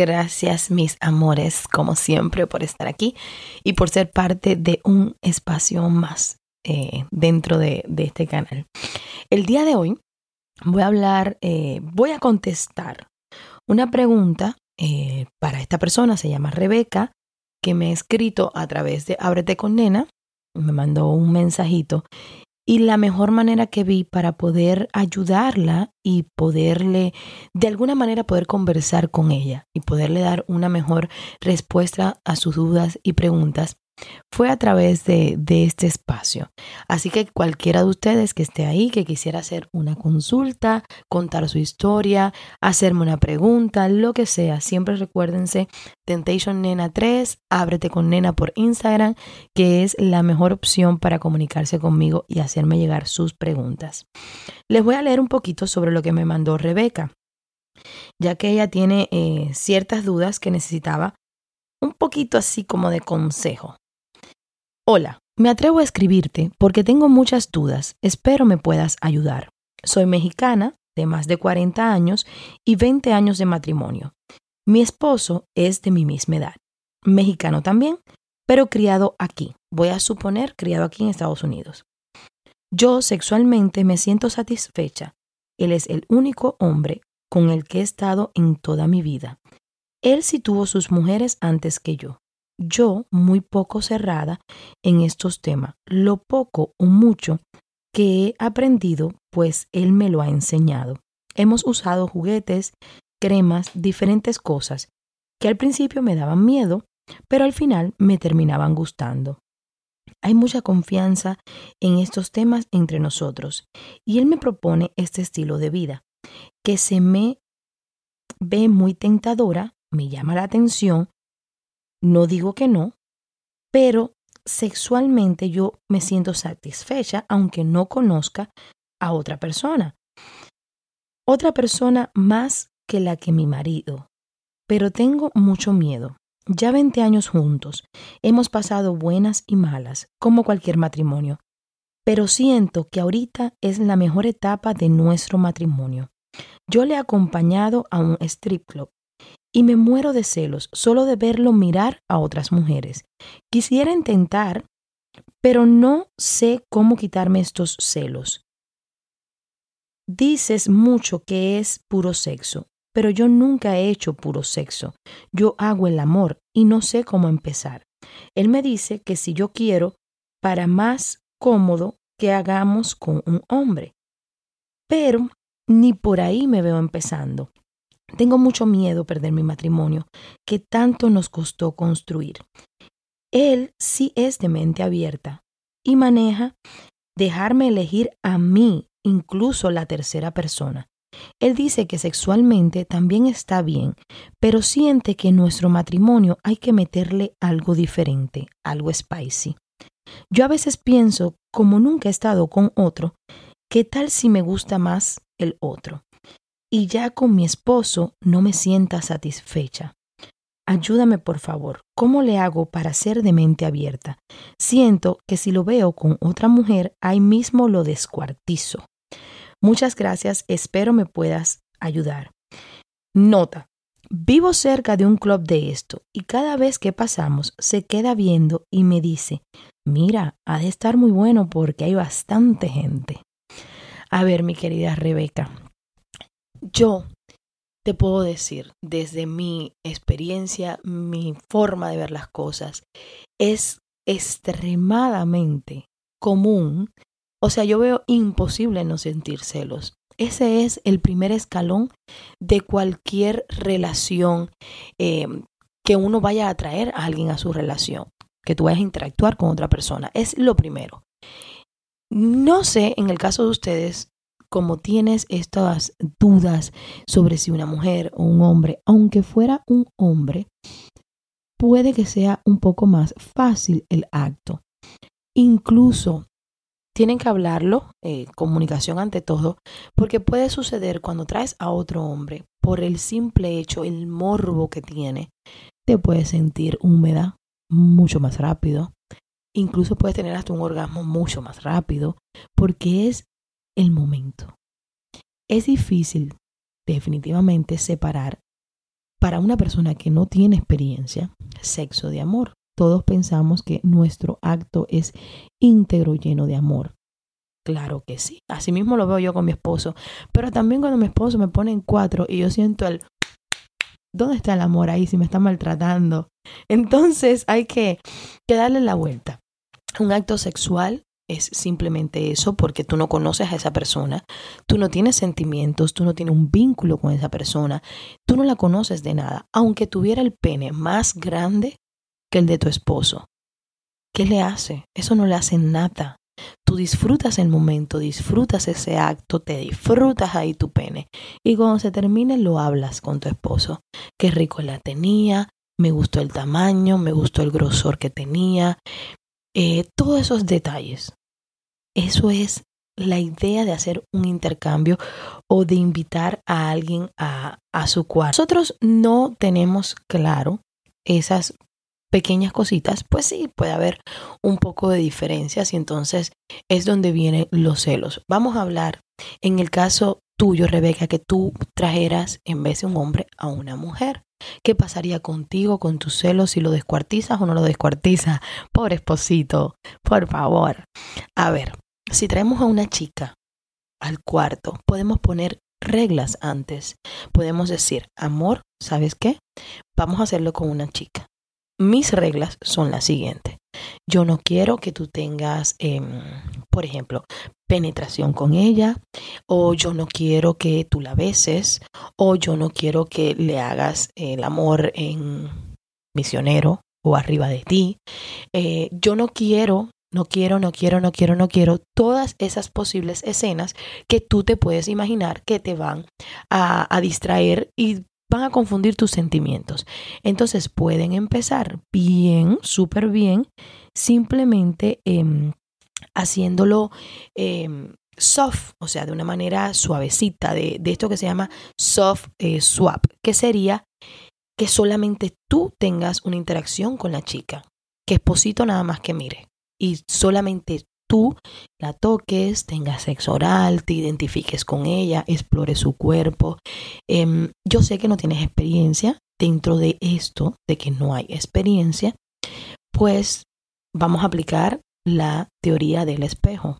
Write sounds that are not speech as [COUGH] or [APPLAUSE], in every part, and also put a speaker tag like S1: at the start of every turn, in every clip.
S1: Gracias mis amores, como siempre, por estar aquí y por ser parte de un espacio más eh, dentro de, este canal. El día de hoy voy a hablar, eh, voy a contestar una pregunta eh, para esta persona, se llama Rebeca, que me ha escrito a través de Ábrete con Nena, me mandó un mensajito y la mejor manera que vi para poder ayudarla y poderle, de alguna manera, poder conversar con ella y poderle dar una mejor respuesta a sus dudas y preguntas fue a través de, este espacio. Así que cualquiera de ustedes que esté ahí, que quisiera hacer una consulta, contar su historia, hacerme una pregunta, lo que sea, siempre recuérdense Temptation Nena 3, ábrete con Nena por Instagram, que es la mejor opción para comunicarse conmigo y hacerme llegar sus preguntas. Les voy a leer un poquito sobre lo que me mandó Rebeca, ya que ella tiene eh, ciertas dudas que necesitaba un poquito así como de consejo. Hola, me atrevo a escribirte porque tengo muchas dudas. Espero me puedas ayudar. Soy mexicana, de más de 40 años y 20 años de matrimonio. Mi esposo es de mi misma edad. Mexicano también, pero criado aquí. Voy a suponer criado aquí en Estados Unidos. Yo sexualmente me siento satisfecha. Él es el único hombre con el que he estado en toda mi vida. Él sí tuvo sus mujeres antes que yo yo muy poco cerrada en estos temas. Lo poco o mucho que he aprendido, pues él me lo ha enseñado. Hemos usado juguetes, cremas, diferentes cosas que al principio me daban miedo, pero al final me terminaban gustando. Hay mucha confianza en estos temas entre nosotros y él me propone este estilo de vida que se me ve muy tentadora, me llama la atención, no digo que no, pero sexualmente yo me siento satisfecha aunque no conozca a otra persona. Otra persona más que la que mi marido. Pero tengo mucho miedo. Ya 20 años juntos. Hemos pasado buenas y malas, como cualquier matrimonio. Pero siento que ahorita es la mejor etapa de nuestro matrimonio. Yo le he acompañado a un strip club y me muero de celos solo de verlo mirar a otras mujeres. Quisiera intentar, pero no sé cómo quitarme estos celos. Dices mucho que es puro sexo, pero yo nunca he hecho puro sexo. Yo hago el amor y no sé cómo empezar. Él me dice que si yo quiero, para más cómodo que hagamos con un hombre. Pero ni por ahí me veo empezando. Tengo mucho miedo perder mi matrimonio, que tanto nos costó construir. Él sí es de mente abierta y maneja dejarme elegir a mí, incluso la tercera persona. Él dice que sexualmente también está bien, pero siente que en nuestro matrimonio hay que meterle algo diferente, algo spicy. Yo a veces pienso, como nunca he estado con otro, ¿qué tal si me gusta más el otro? Y ya con mi esposo no me sienta satisfecha. Ayúdame por favor, ¿cómo le hago para ser de mente abierta? Siento que si lo veo con otra mujer, ahí mismo lo descuartizo. Muchas gracias, espero me puedas ayudar. Nota, vivo cerca de un club de esto y cada vez que pasamos se queda viendo y me dice, mira, ha de estar muy bueno porque hay bastante gente. A ver, mi querida Rebeca, yo te puedo decir, desde mi experiencia, mi forma de ver las cosas, es extremadamente común. O sea, yo veo imposible no sentir celos. Ese es el primer escalón de cualquier relación eh, que uno vaya a atraer a alguien a su relación, que tú vayas a interactuar con otra persona. Es lo primero. No sé, en el caso de ustedes, como tienes estas dudas sobre si una mujer o un hombre, aunque fuera un hombre, puede que sea un poco más fácil el acto. Incluso tienen que hablarlo, eh, comunicación ante todo, porque puede suceder cuando traes a otro hombre, por el simple hecho, el morbo que tiene, te puedes sentir húmeda mucho más rápido, incluso puedes tener hasta un orgasmo mucho más rápido, porque es el momento. Es difícil definitivamente separar para una persona que no tiene experiencia sexo de amor todos pensamos que nuestro acto es íntegro, lleno de amor. Claro que sí. Así mismo lo veo yo con mi esposo. Pero también cuando mi esposo me pone en cuatro y yo siento el... ¿Dónde está el amor ahí si me está maltratando? Entonces hay que, que darle la vuelta. Un acto sexual es simplemente eso porque tú no conoces a esa persona, tú no tienes sentimientos, tú no tienes un vínculo con esa persona, tú no la conoces de nada. Aunque tuviera el pene más grande, que el de tu esposo. ¿Qué le hace? Eso no le hace nada. Tú disfrutas el momento, disfrutas ese acto, te disfrutas ahí tu pene. Y cuando se termine lo hablas con tu esposo. Qué rico la tenía, me gustó el tamaño, me gustó el grosor que tenía. Eh, todos esos detalles. Eso es la idea de hacer un intercambio o de invitar a alguien a, a su cuarto. Nosotros no tenemos claro esas pequeñas cositas, pues sí, puede haber un poco de diferencias y entonces es donde vienen los celos. Vamos a hablar en el caso tuyo, Rebeca, que tú trajeras en vez de un hombre a una mujer. ¿Qué pasaría contigo, con tus celos, si lo descuartizas o no lo descuartizas? Pobre esposito, por favor. A ver, si traemos a una chica al cuarto, podemos poner reglas antes. Podemos decir, amor, ¿sabes qué? Vamos a hacerlo con una chica mis reglas son las siguientes. Yo no quiero que tú tengas, em, por ejemplo, penetración con ella, o yo no quiero que tú la beses, o yo no quiero que le hagas el amor en misionero o arriba de ti. Eh, yo no quiero, no quiero, no quiero, no quiero, no quiero todas esas posibles escenas que tú te puedes imaginar que te van a, a distraer y van a confundir tus sentimientos. Entonces pueden empezar bien, súper bien, simplemente em, haciéndolo em, soft, o sea, de una manera suavecita, de, esto que se llama soft eh, swap, que sería que solamente tú tengas una interacción con la chica, que esposito nada más que mire, y solamente tú la toques, tengas sexo oral, te identifiques con ella, explores su cuerpo. Em, yo sé que no tienes experiencia dentro de esto, de que no hay experiencia, pues vamos a aplicar la teoría del espejo.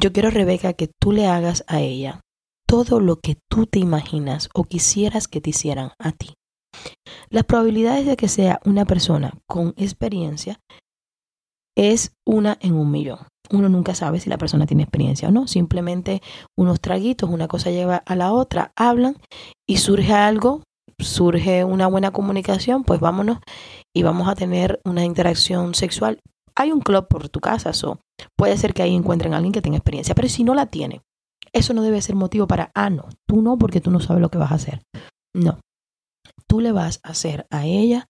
S1: Yo quiero, Rebeca, que tú le hagas a ella todo lo que tú te imaginas o quisieras que te hicieran a ti. Las probabilidades de que sea una persona con experiencia es una en un millón uno nunca sabe si la persona tiene experiencia o no. Simplemente unos traguitos, una cosa lleva a la otra, hablan y surge algo, surge una buena comunicación, pues vámonos y vamos a tener una interacción sexual. Hay un club por tu casa, so puede ser que ahí encuentren a alguien que tenga experiencia, pero si no la tiene, eso no debe ser motivo para, ah, no, tú no, porque tú no sabes lo que vas a hacer. No, tú le vas a hacer a ella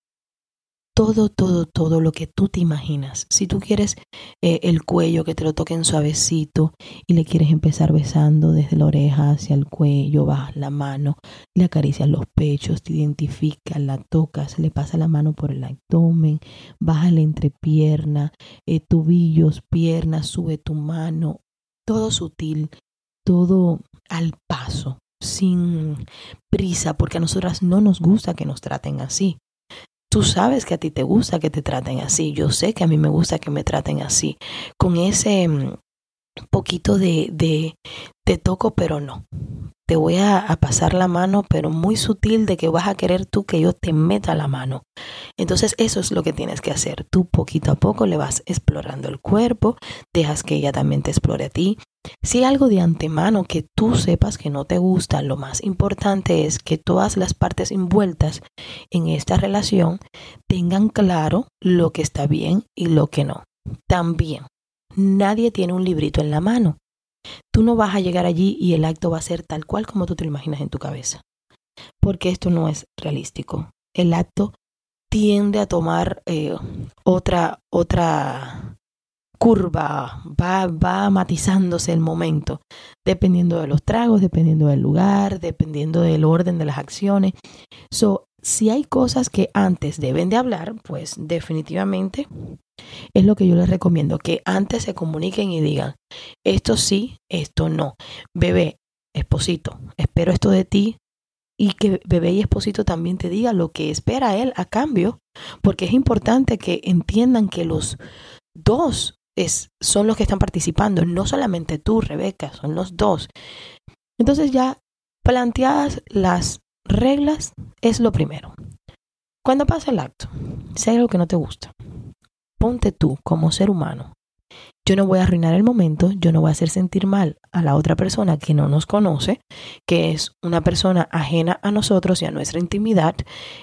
S1: todo, todo, todo lo que tú te imaginas. Si tú quieres eh, el cuello que te lo toquen suavecito y le quieres empezar besando desde la oreja hacia el cuello, bajas la mano, le acaricias los pechos, te identificas, la tocas, le pasa la mano por el abdomen, baja la entrepierna, eh, tubillos, piernas, sube tu mano, todo sutil, todo al paso, sin prisa, porque a nosotras no nos gusta que nos traten así. Tú sabes que a ti te gusta que te traten así. Yo sé que a mí me gusta que me traten así. Con ese mm, poquito de, de te toco, pero no. Te voy a, a, pasar la mano, pero muy sutil de que vas a querer tú que yo te meta la mano. Entonces eso es lo que tienes que hacer. Tú poquito a poco le vas explorando el cuerpo, dejas que ella también te explore a ti. Si hay algo de antemano que tú sepas que no te gusta, lo más importante es que todas las partes envueltas en esta relación tengan claro lo que está bien y lo que no. También, nadie tiene un librito en la mano. tú no vas a llegar allí y el acto va a ser tal cual como tú te lo imaginas en tu cabeza. Porque esto no es realístico. El acto tiende a tomar eh, otra, otra curva, va, va matizándose el momento, dependiendo de los tragos, dependiendo del lugar, dependiendo del orden de las acciones. So, si hay cosas que antes deben de hablar, pues definitivamente es lo que yo les recomiendo, que antes se comuniquen y digan, esto sí, esto no. Bebé, esposito, espero esto de ti y que bebé y esposito también te diga lo que espera él a cambio, porque es importante que entiendan que los dos es, son los que están participando, no solamente tú, Rebeca, son los dos. Entonces ya planteadas las reglas es lo primero. Cuando pasa el acto, si hay algo que no te gusta, ponte tú como ser humano. Yo no voy a arruinar el momento, yo no voy a hacer sentir mal a la otra persona que no nos conoce, que es una persona ajena a nosotros y a nuestra intimidad.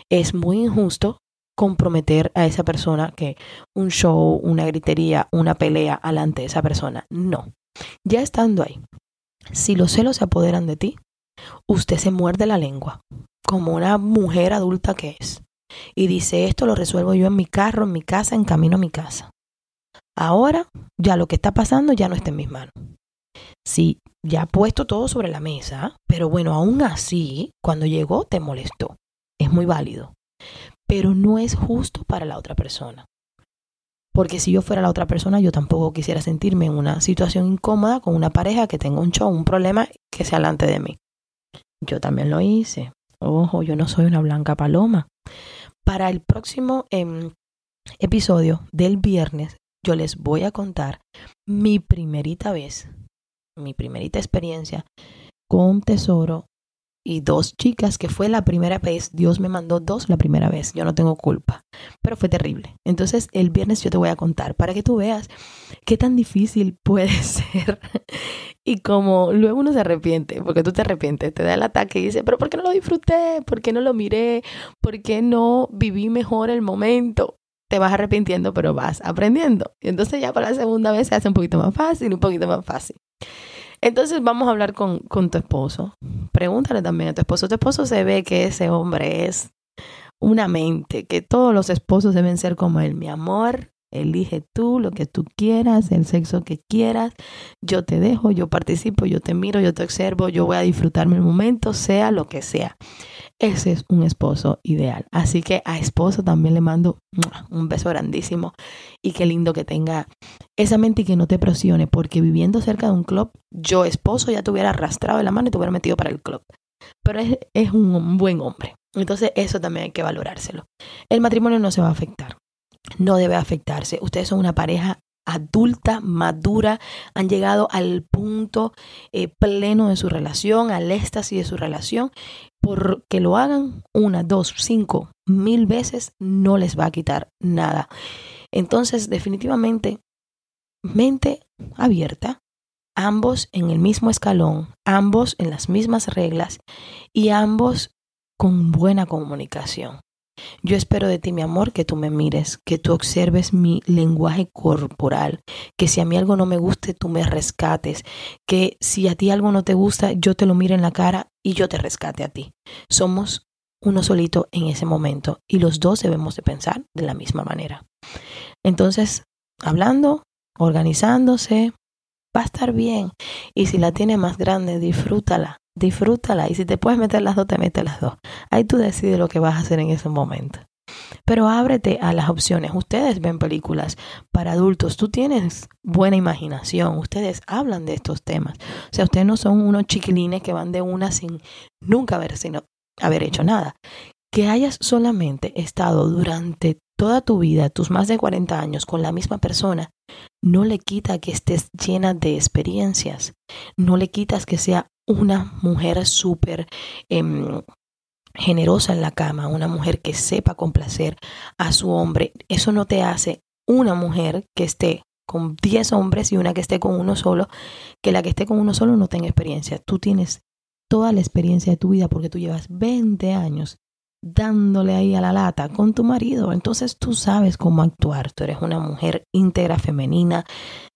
S1: Es muy injusto comprometer a esa persona que un show, una gritería, una pelea alante de esa persona. No. Ya estando ahí, si los celos se apoderan de ti, usted se muerde la lengua, como una mujer adulta que es, y dice, esto lo resuelvo yo en mi carro, en mi casa, en camino a mi casa. Ahora, ya lo que está pasando ya no está en mis manos. Sí, ya ha puesto todo sobre la mesa, pero bueno, aún así, cuando llegó te molestó. Es muy válido pero no es justo para la otra persona. Porque si yo fuera la otra persona, yo tampoco quisiera sentirme en una situación incómoda con una pareja que tenga un show, un problema que sea delante de mí. Yo también lo hice. Ojo, yo no soy una blanca paloma. Para el próximo em, episodio del viernes, yo les voy a contar mi primerita vez, mi primerita experiencia con Tesoro y dos chicas, que fue la primera vez, Dios me mandó dos la primera vez, yo no tengo culpa, pero fue terrible. Entonces el viernes yo te voy a contar para que tú veas qué tan difícil [LAUGHS] puede ser y como luego uno se arrepiente, porque tú te arrepientes, te da el ataque y dices, pero ¿por qué no lo disfruté? ¿Por qué no lo miré? ¿Por qué no viví mejor el momento? Te vas arrepintiendo, pero vas aprendiendo. Y entonces ya para la segunda vez se hace un poquito más fácil, un poquito más fácil. Entonces vamos a hablar con, con tu esposo. Pregúntale también a tu esposo. Tu esposo se ve que ese hombre es una mente, que todos los esposos deben ser como él. Mi amor, elige tú lo que tú quieras, el sexo que quieras. Yo te dejo, yo participo, yo te miro, yo te observo, yo voy a disfrutarme el momento, sea lo que sea. Ese es un esposo ideal. Así que a esposo también le mando un beso grandísimo y qué lindo que tenga esa mente y que no te presione, porque viviendo cerca de un club, yo esposo ya te hubiera arrastrado de la mano y te hubiera metido para el club. Pero es, es un buen hombre. Entonces eso también hay que valorárselo. El matrimonio no se va a afectar. No debe afectarse. Ustedes son una pareja adulta, madura, han llegado al punto eh, pleno de su relación, al éxtasis de su relación, porque lo hagan una, dos, cinco, mil veces, no les va a quitar nada. Entonces, definitivamente, mente abierta, ambos en el mismo escalón, ambos en las mismas reglas y ambos con buena comunicación. Yo espero de ti, mi amor, que tú me mires, que tú observes mi lenguaje corporal, que si a mí algo no me guste, tú me rescates, que si a ti algo no te gusta, yo te lo mire en la cara y yo te rescate a ti. Somos uno solito en ese momento y los dos debemos de pensar de la misma manera. Entonces, hablando, organizándose, va a estar bien. Y si la tiene más grande, disfrútala disfrútala y si te puedes meter las dos, te metes las dos. Ahí tú decides lo que vas a hacer en ese momento. Pero ábrete a las opciones. Ustedes ven películas para adultos, tú tienes buena imaginación, ustedes hablan de estos temas. O sea, ustedes no son unos chiquilines que van de una sin nunca haber, sino, haber hecho nada. Que hayas solamente estado durante toda tu vida, tus más de 40 años, con la misma persona, no le quita que estés llena de experiencias, no le quitas que sea una mujer súper em, generosa en la cama, una mujer que sepa complacer a su hombre. Eso no te hace una mujer que esté con 10 hombres y una que esté con uno solo, que la que esté con uno solo no tenga experiencia. Tú tienes toda la experiencia de tu vida porque tú llevas 20 años dándole ahí a la lata con tu marido. Entonces tú sabes cómo actuar. Tú eres una mujer íntegra, femenina,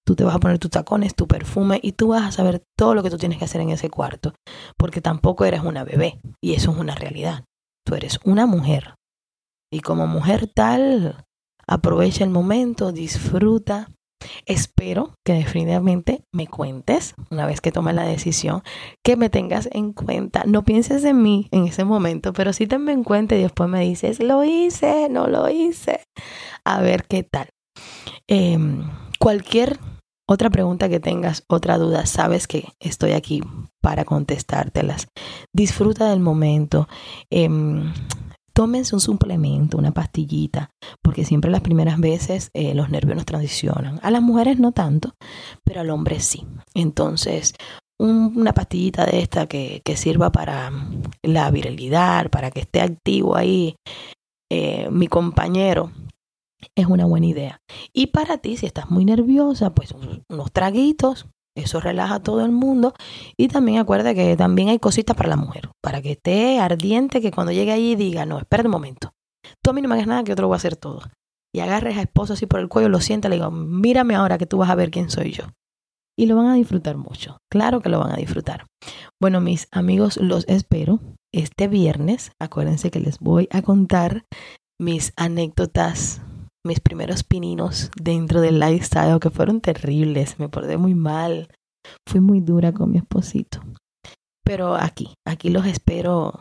S1: Tú te vas a poner tus tacones, tu perfume y tú vas a saber todo lo que tú tienes que hacer en ese cuarto, porque tampoco eres una bebé y eso es una realidad. Tú eres una mujer y como mujer tal, aprovecha el momento, disfruta. Espero que definitivamente me cuentes, una vez que tomes la decisión, que me tengas en cuenta. No pienses en mí en ese momento, pero sí tenme en cuenta y después me dices, lo hice, no lo hice. A ver qué tal. Em, cualquier otra pregunta que tengas, otra duda, sabes que estoy aquí para contestártelas. Disfruta del momento. Eh, tómense un suplemento, una pastillita, porque siempre las primeras veces eh, los nervios nos transicionan. A las mujeres no tanto, pero al hombre sí. Entonces, una pastillita de esta que, sirva para la virilidad, para que esté activo ahí eh, mi compañero, es una buena idea. Y para ti, si estás muy nerviosa, pues unos traguitos, eso relaja a todo el mundo. Y también acuerda que también hay cositas para la mujer, para que esté ardiente, que cuando llegue allí diga, no, espera un momento. Tú a mí no me hagas nada, que lo voy a hacer todo. Y agarres a esposo así por el cuello, lo sienta, le digo, mírame ahora que tú vas a ver quién soy yo. Y lo van a disfrutar mucho. Claro que lo van a disfrutar. Bueno, mis amigos, los espero este viernes. Acuérdense que les voy a contar mis anécdotas mis primeros pininos dentro del lifestyle que fueron terribles. Me porté muy mal. Fui muy dura con mi esposito. Pero aquí, aquí los espero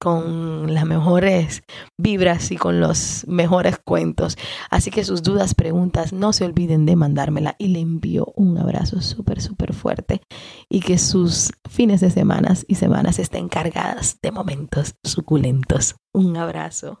S1: con las mejores vibras y con los mejores cuentos. Así que sus dudas, preguntas, no se olviden de mandármela y le envío un abrazo súper, súper fuerte y que sus fines de semanas y semanas estén cargadas de momentos suculentos. Un abrazo.